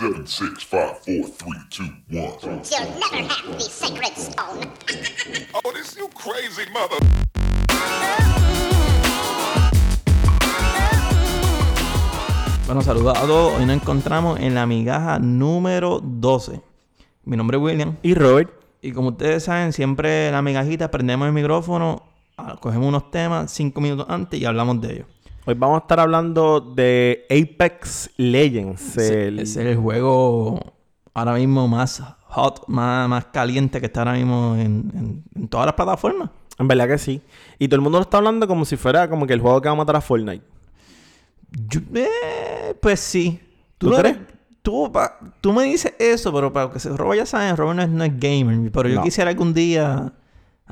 Seven, six, five, four, three, two, one. You'll never have the sacred stone. Oh, this you crazy mother. Bueno, saludos a todos. Hoy nos encontramos en la migaja número 12. Mi nombre es William. Y Robert, Y como ustedes saben, siempre en la migajita prendemos el micrófono, ah, cogemos unos temas cinco minutos antes y hablamos de ellos. Hoy vamos a estar hablando de Apex Legends. El- es el juego ahora mismo más hot, más, más caliente que está ahora mismo en, en- en todas las plataformas. En verdad que sí. Y todo el mundo lo está hablando como si fuera como que el juego que va a matar a Fortnite. Yo- eh, pues sí. ¿Tú no crees? eres- Tú, pa- tú me dices eso, pero para que se Robert ya saben, Robert no es, no es gamer. Pero yo No. quisiera algún día,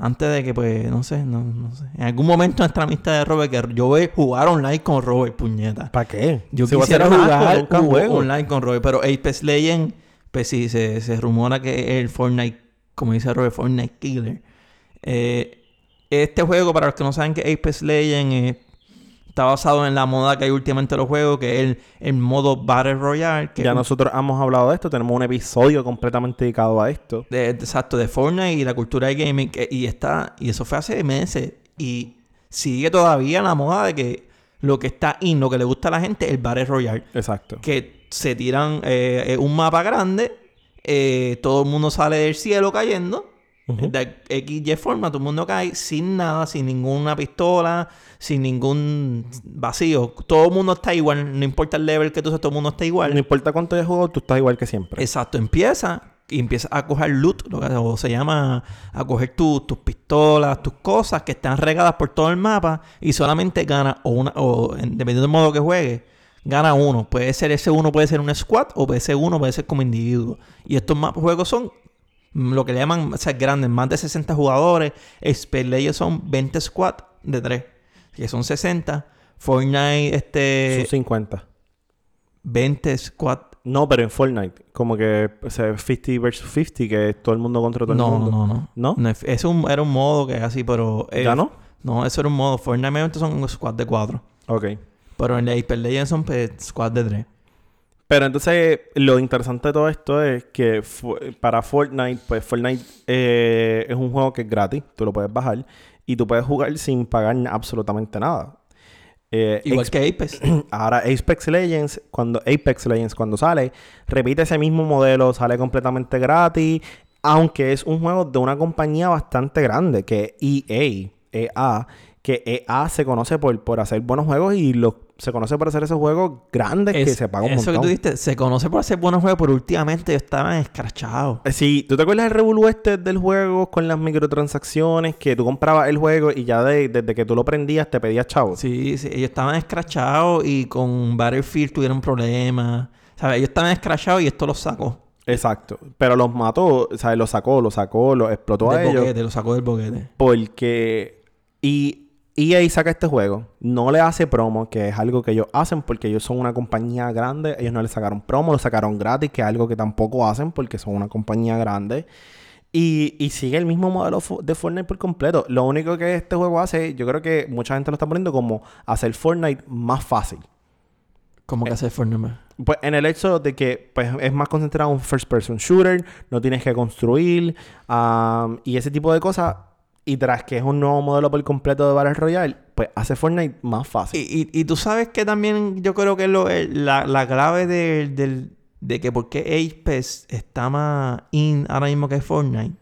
antes de que, pues, no sé, no, no sé. En algún momento nuestra amistad de Robert, que yo voy a jugar online con Robert, puñeta. ¿Para qué? Yo Si quisiera jugar u- juego. online con Robert, pero Apex Legends, pues sí, se, se rumora que es el Fortnite, como dice Robert, Fortnite Killer. Eh, este juego, para los que no saben que Apex Legends eh, está basado en la moda que hay últimamente en los juegos, que es el, el modo Battle Royale. Que Ya nosotros hemos hablado de esto. Tenemos un episodio completamente dedicado a esto. de, exacto, de Fortnite y la cultura de gaming. que- y está, y eso fue hace meses. Y sigue todavía la moda de que lo que está in, lo que le gusta a la gente, es el Battle Royale. Exacto. que se tiran eh, un mapa grande, eh, todo el mundo sale del cielo cayendo, De XY forma, todo el mundo cae sin nada, sin ninguna pistola, sin ningún vacío. Todo el mundo está igual, no importa el level que tú seas, todo el mundo está igual. No importa cuánto hayas jugado, tú estás igual que siempre. Exacto, empieza y empieza a coger loot, lo que o se llama a coger tu- tus pistolas, tus cosas que están regadas por todo el mapa y solamente gana o una, o en- dependiendo del modo que juegue, gana uno. Puede ser ese uno, puede ser un squad o puede ser uno, puede ser como individuo. Y estos juegos son lo que le llaman, o sea, grandes, más de 60 jugadores. Legends son 20 squad de 3, que son 60. Fortnite, este, Son 50. 20 squad No, pero en Fortnite. Como que o sea, 50 versus 50, que es todo el mundo contra todo el no, mundo. no, no, ¿No? no. es- un- era un modo que es así, pero... eh, ¿Ya no? No, eso era un modo. Fortnite son un squad de 4. Ok. Pero en la Hyper Legends son pues, squad de 3. Pero entonces, lo interesante de todo esto es que para Fortnite, pues Fortnite eh, es un juego que es gratis, tú lo puedes bajar y tú puedes jugar sin pagar absolutamente nada. Eh, Igual que Apex. Ahora Apex Legends, cuando Apex Legends cuando sale, repite ese mismo modelo, sale completamente gratis, aunque es un juego de una compañía bastante grande, que es EA, EA, que EA se conoce por, por hacer buenos juegos y lo, se conoce por hacer esos juegos grandes que se pagan un Eso que montón. tú dijiste, se conoce por hacer buenos juegos, pero últimamente ellos estaban escrachados. Eh, Sí, ¿tú te acuerdas del revolú este del juego con las microtransacciones? Que tú comprabas el juego y ya de- desde que tú lo prendías te pedías chavos. Sí, sí, ellos estaban escrachados y con Battlefield tuvieron problemas. ¿Sabes? Ellos estaban escrachados y esto los sacó. Exacto. Pero los mató, ¿sabes? Los sacó, los sacó, los explotó a Del ellos. boquete, los sacó del boquete. Porque... Y EA saca este juego. No le hace promo, que es algo que ellos hacen porque ellos son una compañía grande. Ellos no le sacaron promo, lo sacaron gratis, que es algo que tampoco hacen porque son una compañía grande. Y, y sigue el mismo modelo de Fortnite por completo. Lo único que este juego hace, yo creo que mucha gente lo está poniendo como hacer Fortnite más fácil. ¿Cómo Eh, que hace Fortnite? Pues en el hecho de que pues, es más concentrado en un first person shooter, no tienes que construir y ese tipo de cosas. Y tras que es un nuevo modelo por completo de Battle Royale, pues hace Fortnite más fácil. Y, y, tú sabes que también yo creo que lo, el- la, la clave de, del- de que por qué Apex está más in ahora mismo que Fortnite.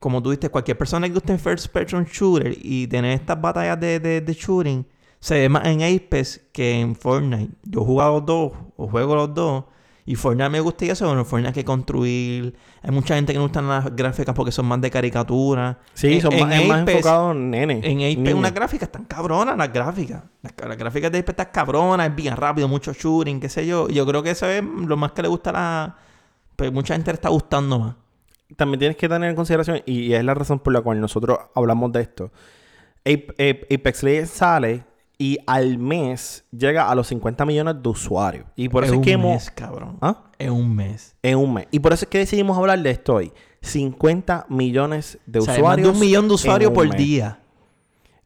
Como tú dijiste, cualquier persona que guste en First Person Shooter y tener estas batallas de, de, de shooting se ve más en Apex que en Fortnite. Yo he jugado los dos, o juego los dos. Y Fortnite me gusta y eso, en Fortnite hay que construir. Hay mucha gente que no gustan las gráficas porque son más de caricatura. sí, En- son en más, es más Apex- enfocado en nene. en Apex unas gráficas están cabronas, las gráficas. Las, las gráficas de Apex están cabronas, es bien rápido, mucho shooting, qué sé yo. Yo creo que eso es lo más que le gusta a la... Pues mucha gente le está gustando más. También tienes que tener en consideración, y, y es la razón por la cual nosotros hablamos de esto. Ape- Ape- Apex Legends sale y al mes llega a los 50 millones de usuarios. Y por eso es, un que hemos... mes, cabrón. ¿Ah? Es un mes. En un mes. Y por eso es que decidimos hablar de esto hoy. 50 millones de O sea, usuarios. más de un millón de en usuarios un por mes. día.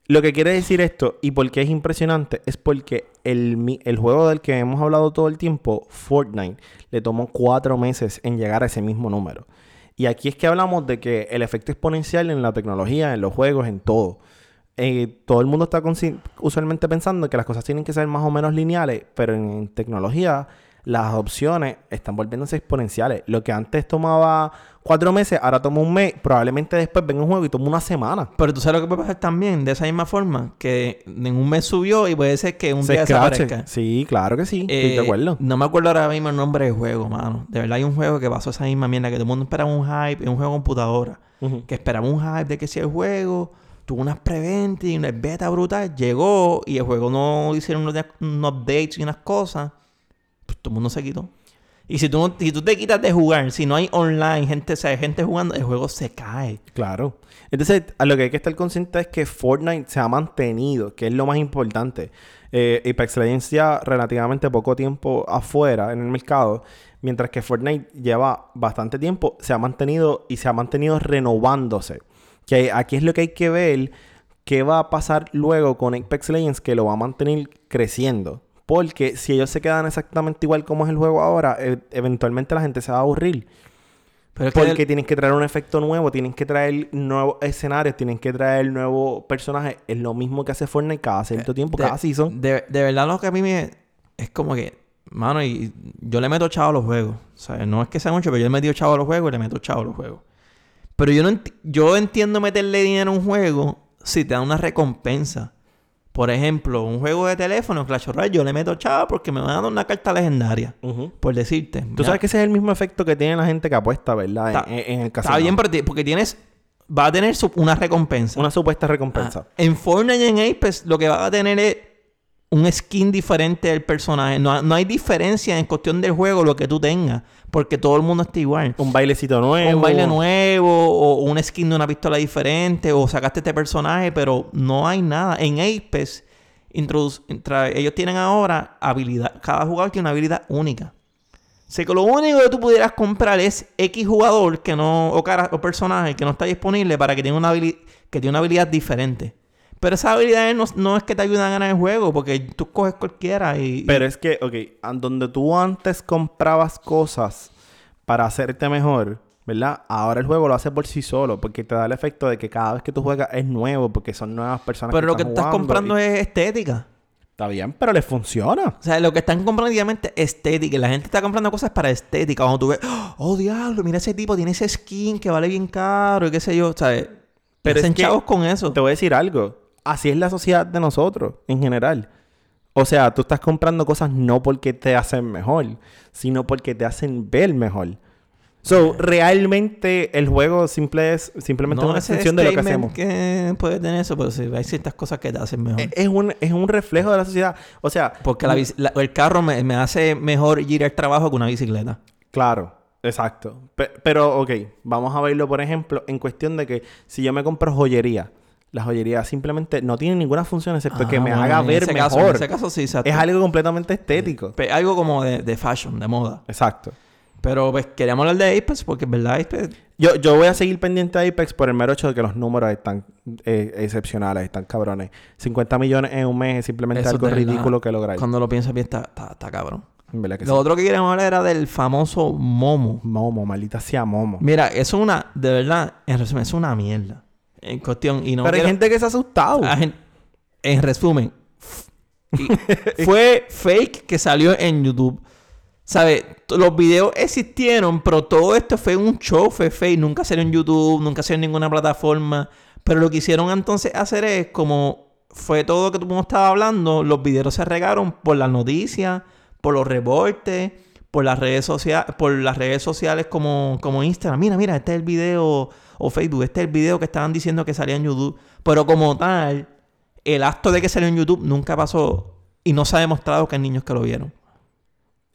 Lo que quiere decir esto y por qué es impresionante es porque el, el juego del que hemos hablado todo el tiempo, Fortnite, le tomó cuatro meses en llegar a ese mismo número. Y aquí es que hablamos de que el efecto exponencial en la tecnología, en los juegos, en todo. Eh, todo el mundo está usualmente pensando que las cosas tienen que ser más o menos lineales, pero en, en tecnología las opciones están volviéndose exponenciales. Lo que antes tomaba cuatro meses, ahora toma un mes, probablemente después venga un juego y toma una semana. Pero tú sabes lo que puede pasar también, de esa misma forma, que en un mes subió y puede ser que un Se día escrache. desaparezca. Sí, claro que sí. Estoy Eh, de acuerdo. No me acuerdo ahora mismo el nombre del juego, mano. De verdad hay un juego que pasó esa misma mierda, que todo el mundo esperaba un hype, es un juego de computadora. Que esperaba un hype de que si el juego tuvo unas preventas y una beta brutal, llegó y el juego no hicieron unos, unos updates y unas cosas, pues todo el mundo se quitó. Y si tú, no- si tú te quitas de jugar, si no hay online, gente, o sea, gente jugando, el juego se cae. Claro. Entonces, a lo que hay que estar consciente es que Fortnite se ha mantenido, que es lo más importante. Eh, Apex Legends relativamente poco tiempo afuera en el mercado, mientras que Fortnite lleva bastante tiempo, se ha mantenido y se ha mantenido renovándose. Que aquí es lo que hay que ver, qué va a pasar luego con Apex Legends, que lo va a mantener creciendo. Porque si ellos se quedan exactamente igual como es el juego ahora, e- eventualmente la gente se va a aburrir. Pero es que Porque el- tienen que traer un efecto nuevo, tienen que traer nuevos escenarios, tienen que traer nuevos personajes. Es lo mismo que hace Fortnite cada cierto tiempo, de, cada season. De, de verdad lo que a mí me... Es como que... Mano, y yo le meto chavo a los juegos. O sea, no es que sea mucho, pero yo le he metido chavo a los juegos y le meto chavo a los juegos. Pero yo no enti- yo entiendo meterle dinero a un juego si te da una recompensa. Por ejemplo, un juego de teléfono, Clash Royale, yo le meto chavo porque me van a dar una carta legendaria. Por decirte. Tú Mira, sabes que ese es el mismo efecto que tiene la gente que apuesta, ¿verdad? En- Está- en, en el casino. Está bien, porque tienes... Va a tener una recompensa. Una supuesta recompensa. Ah, en Fortnite y en Apex lo que va a tener es un skin diferente del personaje. No, no hay diferencia en cuestión del juego lo que tú tengas. Porque todo el mundo está igual. Un bailecito nuevo. un baile nuevo, o un skin de una pistola diferente, o sacaste este personaje, pero no hay nada. En Apex, ellos tienen ahora habilidad. Cada jugador tiene una habilidad única. O sea que lo único que tú pudieras comprar es X jugador que no, o, cara, o personaje que no está disponible para que tenga una que tiene una habilidad diferente. Pero esa habilidad no, no es que te ayudan a ganar el juego, porque tú coges cualquiera y. Pero es que, ok, donde tú antes comprabas cosas para hacerte mejor, ¿verdad? Ahora el juego lo hace por sí solo, porque te da el efecto de que cada vez que tú juegas es nuevo, porque son nuevas personas pero lo que estás comprando y- es estética. Está bien, pero le funciona. O sea, lo que están comprando obviamente es estética. Y La gente está comprando cosas para estética. Cuando tú ves, oh diablo, mira ese tipo, tiene ese skin que vale bien caro y qué sé yo. ¿Sabes? Pero es que- chavos con eso. Te voy a decir algo. Así es la sociedad de nosotros, en general. O sea, tú estás comprando cosas no porque te hacen mejor, sino porque te hacen ver mejor. So, realmente el juego simple es simplemente una ese extensión de lo que hacemos. que puede tener eso, pero sí, hay ciertas cosas que te hacen mejor. Es, es un, es un reflejo de la sociedad. O sea, Porque la el carro me, me hace mejor ir al trabajo que una bicicleta. Claro, exacto. Pe- pero, ok, vamos a verlo, por ejemplo, en cuestión de que si yo me compro joyería, la joyería simplemente no tiene ninguna función excepto que Ah, me bueno, haga ver ese mejor. caso- en ese caso sí, exacto. es algo completamente estético. Pe- algo como de, de fashion, de moda. Exacto. Pero pues queríamos hablar de Apex porque en verdad Apex... Yo, yo voy a seguir pendiente de Apex por el mero hecho de que los números están eh, excepcionales, están cabrones. 50 millones en un mes es simplemente eso algo ridículo que lograr. Cuando lo piensas bien está, está, está cabrón. Que Lo sí. otro que queríamos hablar era del famoso Momo. Momo, maldita sea Momo. Mira, eso es una, de verdad, en resumen, es una mierda. En cuestión, y no Pero hay gente que se ha asustado. en resumen, fue fake que salió en YouTube. ¿Sabes? Los videos existieron, pero todo esto fue un show, fue fake. Nunca salió en YouTube, nunca salió en ninguna plataforma. Pero lo que hicieron entonces hacer es como fue todo lo que tú me estabas hablando, los videos se regaron por las noticias, por los reportes, por las redes sociales, por las redes sociales como, como Instagram. Mira, mira, este es el video, o Facebook, este es el video que estaban diciendo que salía en YouTube. Pero como tal, el acto de que salió en YouTube nunca pasó y no se ha demostrado que hay niños que lo vieron.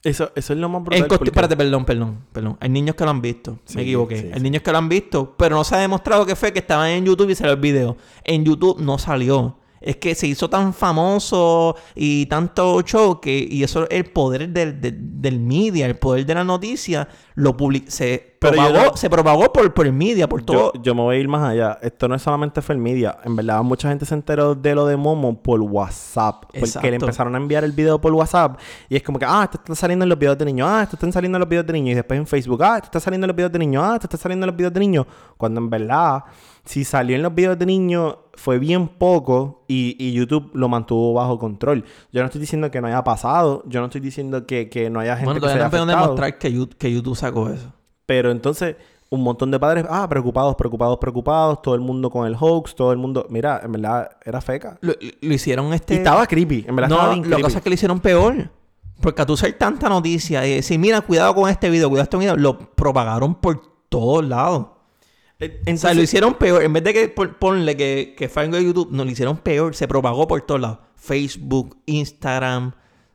Eso, eso es lo más brutal. porque- Espérate, perdón, perdón, perdón. Hay niños que lo han visto. Sí, me equivoqué. sí, Hay sí. niños que lo han visto, pero no se ha demostrado que fue que estaban en YouTube y salió el video. En YouTube no salió. Es que se hizo tan famoso y tanto show que, y eso es el poder del, del, del media, el poder de la noticia, lo public se Yo propagó, no- se propagó por, por el media, por todo. Yo, yo me voy a ir más allá. Esto no es solamente fue el media. En verdad, mucha gente se enteró de lo de Momo por WhatsApp. Porque le empezaron a enviar el video por WhatsApp. Y es como que, ah, esto está saliendo en los videos de niños. Ah, esto están saliendo en los videos de niños. Y después en Facebook, ah, esto está saliendo en los videos de niños. Ah, esto está saliendo en los videos de niños. Cuando en verdad, si salió en los videos de niños, fue bien poco. Y, y YouTube lo mantuvo bajo control. Yo no estoy diciendo que no haya pasado. Yo no estoy diciendo que, que no haya gente bueno, que se todavía haya no afectado. demostrar que, Yu- que YouTube sacó eso. Pero entonces, un montón de padres, ah, preocupados, preocupados, preocupados, todo el mundo con el hoax, todo el mundo, mira, en verdad era feca. Lo, lo hicieron este... Y estaba creepy, en verdad estaba No, bien lo creepy. que pasa es que lo hicieron peor. Porque a tú ser tanta noticia y decir, mira, cuidado con este video, cuidado con este video, lo propagaron por todos lados. Eh, o sea, entonces- lo hicieron peor. En vez de que pon- ponle que, que fue algo de YouTube, no, lo hicieron peor. Se propagó por todos lados. Facebook, Instagram,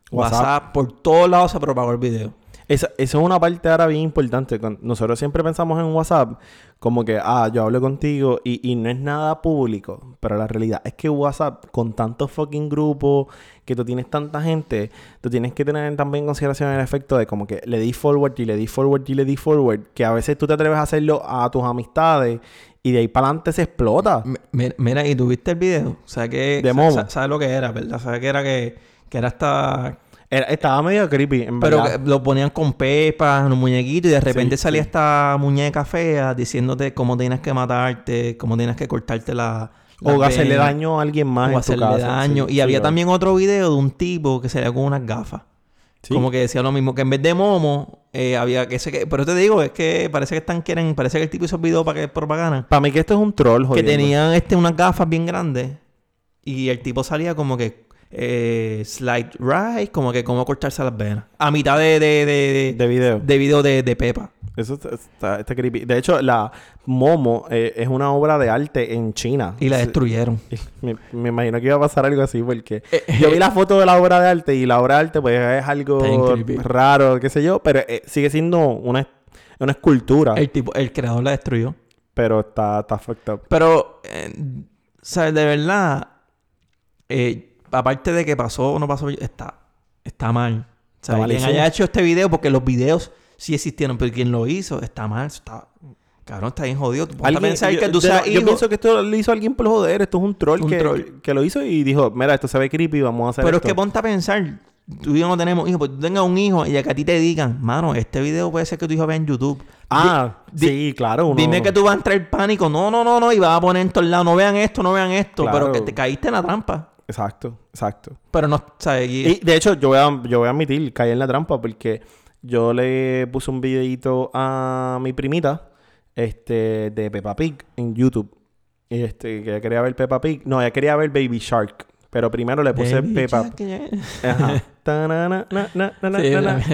WhatsApp. WhatsApp. por todos lados se propagó el video. Esa, esa es una parte ahora bien importante. Nosotros siempre pensamos en WhatsApp como que, ah, yo hablo contigo y, y no es nada público. Pero la realidad es que WhatsApp, con tantos fucking grupos, que tú tienes tanta gente, tú tienes que tener también en consideración el efecto de como que le di forward y le di forward y le di forward. Que a veces tú te atreves a hacerlo a tus amistades y de ahí para adelante se explota. Mira, mira, y tuviste el video. O sea, que. De ¿Sabes lo que era, verdad? ¿Sabes que era que, que era hasta. Era- estaba medio creepy, en Pero verdad. que lo ponían con pepas, los muñequitos, y de repente Sí, salía sí. esta muñeca fea diciéndote cómo tienes que matarte, cómo tienes que cortarte la. O hacerle daño a alguien más O en tu hacerle casa. daño. Sí, y había también otro video de un tipo que salía con unas gafas. Como que decía lo mismo, que en vez de Momo, eh, había que ese que. Pero te digo, es que parece que están quieren. Parece que el tipo hizo el video para que propaganda. Para mí que esto es un troll, Que jodiendo. tenían este, unas gafas bien grandes. Y el tipo salía como que. Eh, slide right, como que cómo cortarse las venas. A mitad de, de, de, De video. de video de, de Pepa. Eso está, está- está creepy. De hecho, la Momo eh, es una obra de arte en China. Y la destruyeron. Me, me imagino que iba a pasar algo así porque Eh, yo vi la foto de la obra de arte y la obra de arte pues es algo raro, qué sé yo, pero eh, sigue siendo una, una escultura, El tipo, el creador la destruyó. pero está, está fucked up. Pero, eh, ¿sabes? De verdad, eh, aparte de que pasó o no pasó, está, está mal. Malísimo. haya hecho este video, porque los videos sí existieron, pero quien lo hizo está mal. Está, cabrón, está bien jodido. Tú a Alguien- pensar yo, que tú seas yo hijo, pienso que esto lo hizo alguien por joder, esto es un troll, Un que, troll. que- lo hizo y dijo, mira, esto se ve creepy, vamos a hacer Pero esto. es que ponte a pensar, tú y yo no tenemos hijos, pues tú tengas un hijo y que a ti te digan, mano, este video puede ser que tu hijo vea en YouTube. Ah, Di- sí, claro. uno- Dime que tú vas a entrar en pánico. No, no, no, no. Y vas a poner en todos lados. No vean esto, no vean esto. Claro. Pero que te caíste en la trampa. Exacto, exacto. Pero no, ¿sabes? Y- Y de hecho, yo voy a, yo voy a admitir, caí en la trampa porque yo le puse un videito a mi primita este, de Peppa Pig en YouTube. Y este, que ella quería ver Peppa Pig. No, ella quería ver Baby Shark. Pero primero le puse Baby Peppa. Ajá.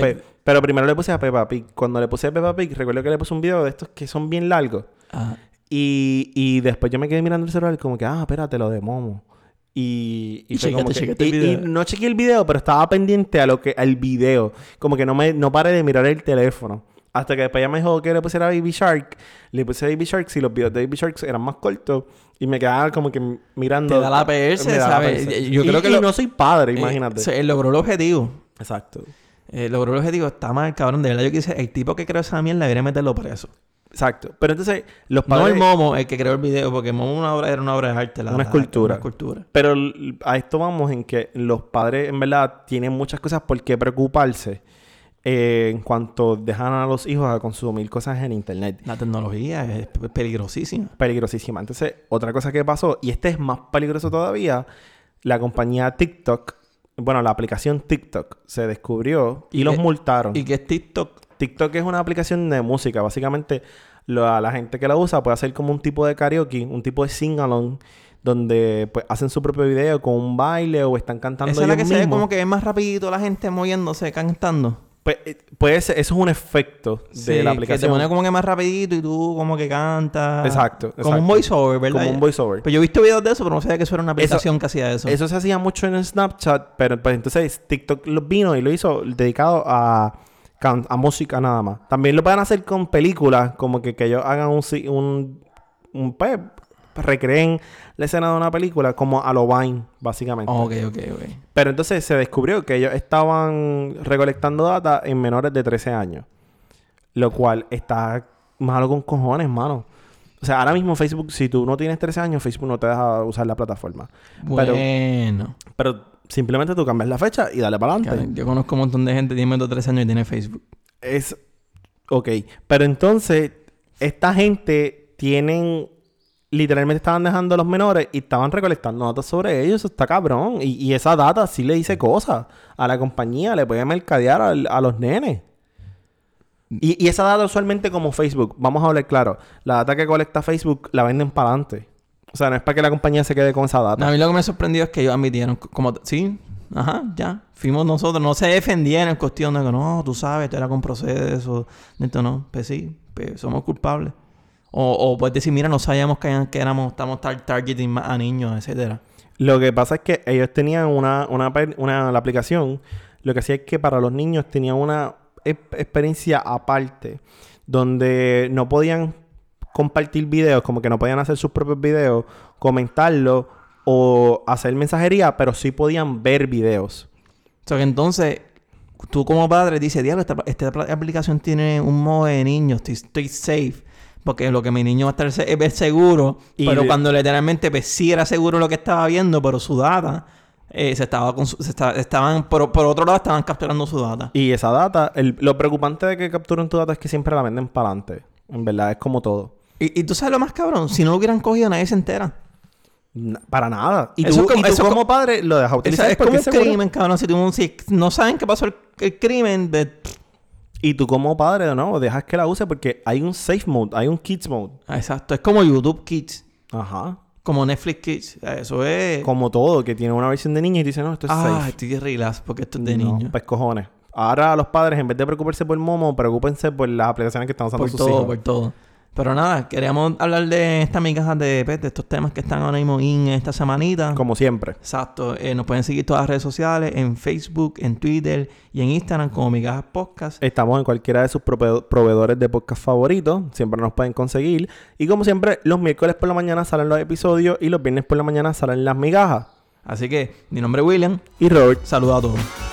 Pe- Pero primero le puse a Peppa Pig. Cuando le puse a Peppa Pig, recuerdo que le puse un video de estos que son bien largos. Ah, Y, y después yo me quedé mirando el celular como que, ah, espérate, lo de Momo. Y, Y fue chequeaste- como que- chequeaste el y- video. y no chequeé el video, pero estaba pendiente a lo que, al video. Como que no me no paré de mirar el teléfono. Hasta que después ella me dijo que le pusiera Baby Shark. Le puse Baby Shark y los videos de Baby Shark eran más cortos. Y me quedaba como que mirando. Te da la la ¿sabes? Yo Y- creo que y lo- no soy padre, eh, imagínate. se- él logró el objetivo. Exacto. Eh, logró el objetivo. Está mal, cabrón. De verdad, yo quise... El tipo que creó esa mierda debería meterlo preso. Exacto. Pero entonces, los No padres. el Momo, el que creó el video. Porque Momo una obra, era una obra de arte. la- Una la- escultura. Una escultura. Pero a esto vamos en que los padres, en verdad, tienen muchas cosas por qué preocuparse eh, en cuanto dejan a los hijos a consumir cosas en internet. La tecnología es pe- peligrosísima. Peligrosísima. Entonces, otra cosa que pasó, y este es más peligroso todavía, la compañía TikTok, bueno, la aplicación TikTok se descubrió y, Y los multaron. Y que es TikTok. TikTok es una aplicación de música. Básicamente, la, la gente que la usa puede hacer como un tipo de karaoke, un tipo de sing-along, donde pues hacen su propio video con un baile o están cantando Esa es la que se ve como que es más rapidito la gente moviéndose, cantando. Pues, eh, puede ser- eso es un efecto de la Que te aplicación. pone como que más rapidito y tú como que cantas. Exacto, Como un voiceover, ¿verdad? Como un voiceover. Pues yo he visto videos de eso, pero no sabía que eso era una aplicación que hacía eso. Eso se hacía mucho en Snapchat, pero pues entonces TikTok lo vino y lo hizo dedicado a, a música nada más. También lo pueden hacer con películas, como que, que ellos hagan un, un, un pues, recreen la escena de una película como a lo Vine, básicamente. ok, ok, ok. Pero entonces se descubrió que ellos estaban recolectando data en menores de 13 años. Lo cual está malo con cojones, mano. O sea, ahora mismo Facebook, si tú no tienes 13 años, Facebook no te deja usar la plataforma. Pero, Bueno. pero simplemente tú cambias la fecha y dale para adelante. Yo conozco un montón de gente que tiene menos de 13 años y tiene Facebook. Es. Ok. Pero entonces, esta gente tienen. Literalmente estaban dejando a los menores y estaban recolectando datos sobre ellos. Está cabrón. Y, y esa data sí le dice cosas a la compañía. Le puede mercadear a, los nenes. Y, y esa data usualmente como Facebook. Vamos a hablar claro. La data que colecta Facebook la venden para adelante. O sea, no es para que la compañía se quede con esa data. A mí lo que me sorprendió es que ellos admitieron, como, sí, ajá, ya, fuimos nosotros, no se defendieron en cuestión de que no, tú sabes, esto era con proceso, esto no, pues sí, pues somos culpables. O, o puedes decir, mira, no sabíamos que, que éramos, estamos tar- targeting más a niños, etcétera. Lo que pasa es que ellos tenían una, una, la aplicación, lo que hacía es que para los niños tenían una ep- experiencia aparte, donde no podían compartir videos, como que no podían hacer sus propios videos, comentarlos o hacer mensajería, pero sí podían ver videos. O sea que entonces, tú como padre dices, diablo, esta, aplicación tiene un modo de niños, estoy, estoy safe. Porque lo que mi niño va a estar se- es seguro. Y pero de- cuando literalmente pues, sí era seguro lo que estaba viendo, pero su data eh, se estaba con su- se esta- estaban, por, por otro lado, estaban capturando su data. Y esa data, el- lo preocupante de que capturen tu data es que siempre la venden para adelante. En verdad, es como todo. Y, y tú sabes lo más cabrón, si no lo hubieran cogido, nadie se entera. Para nada. Y Eso tú, es como- y tú eso es como co- padre lo dejas utilizar es porque como un seguro. crimen, cabrón. Si, tú- si no saben qué pasó el, el crimen, de... Y tú como padre, nuevo, dejas que la use porque hay un safe mode, hay un kids mode. Ah, Exacto, es como YouTube Kids, Ajá. como Netflix Kids. Eso es... Como todo, que tiene una versión de niño y dice, no, esto es Ah, safe. estoy relax porque esto es de No, niño. pues cojones. Ahora los padres, en vez de preocuparse por Momo, preocúpense por las aplicaciones que están usando Por sus todo, hijos. por todo. Pero nada, queríamos hablar de estas migajas de, pues, de estos temas que están ahora mismo in esta semanita. Como siempre. Exacto. Eh, nos pueden seguir todas las redes sociales, en Facebook, en Twitter y en Instagram como Migajas Podcast. Estamos en cualquiera de sus proveedores de podcast favoritos. Siempre nos pueden conseguir. Y como siempre, los miércoles por la mañana salen los episodios y los viernes por la mañana salen las migajas. Así que, mi nombre es William. Y Robert, Saludos a todos.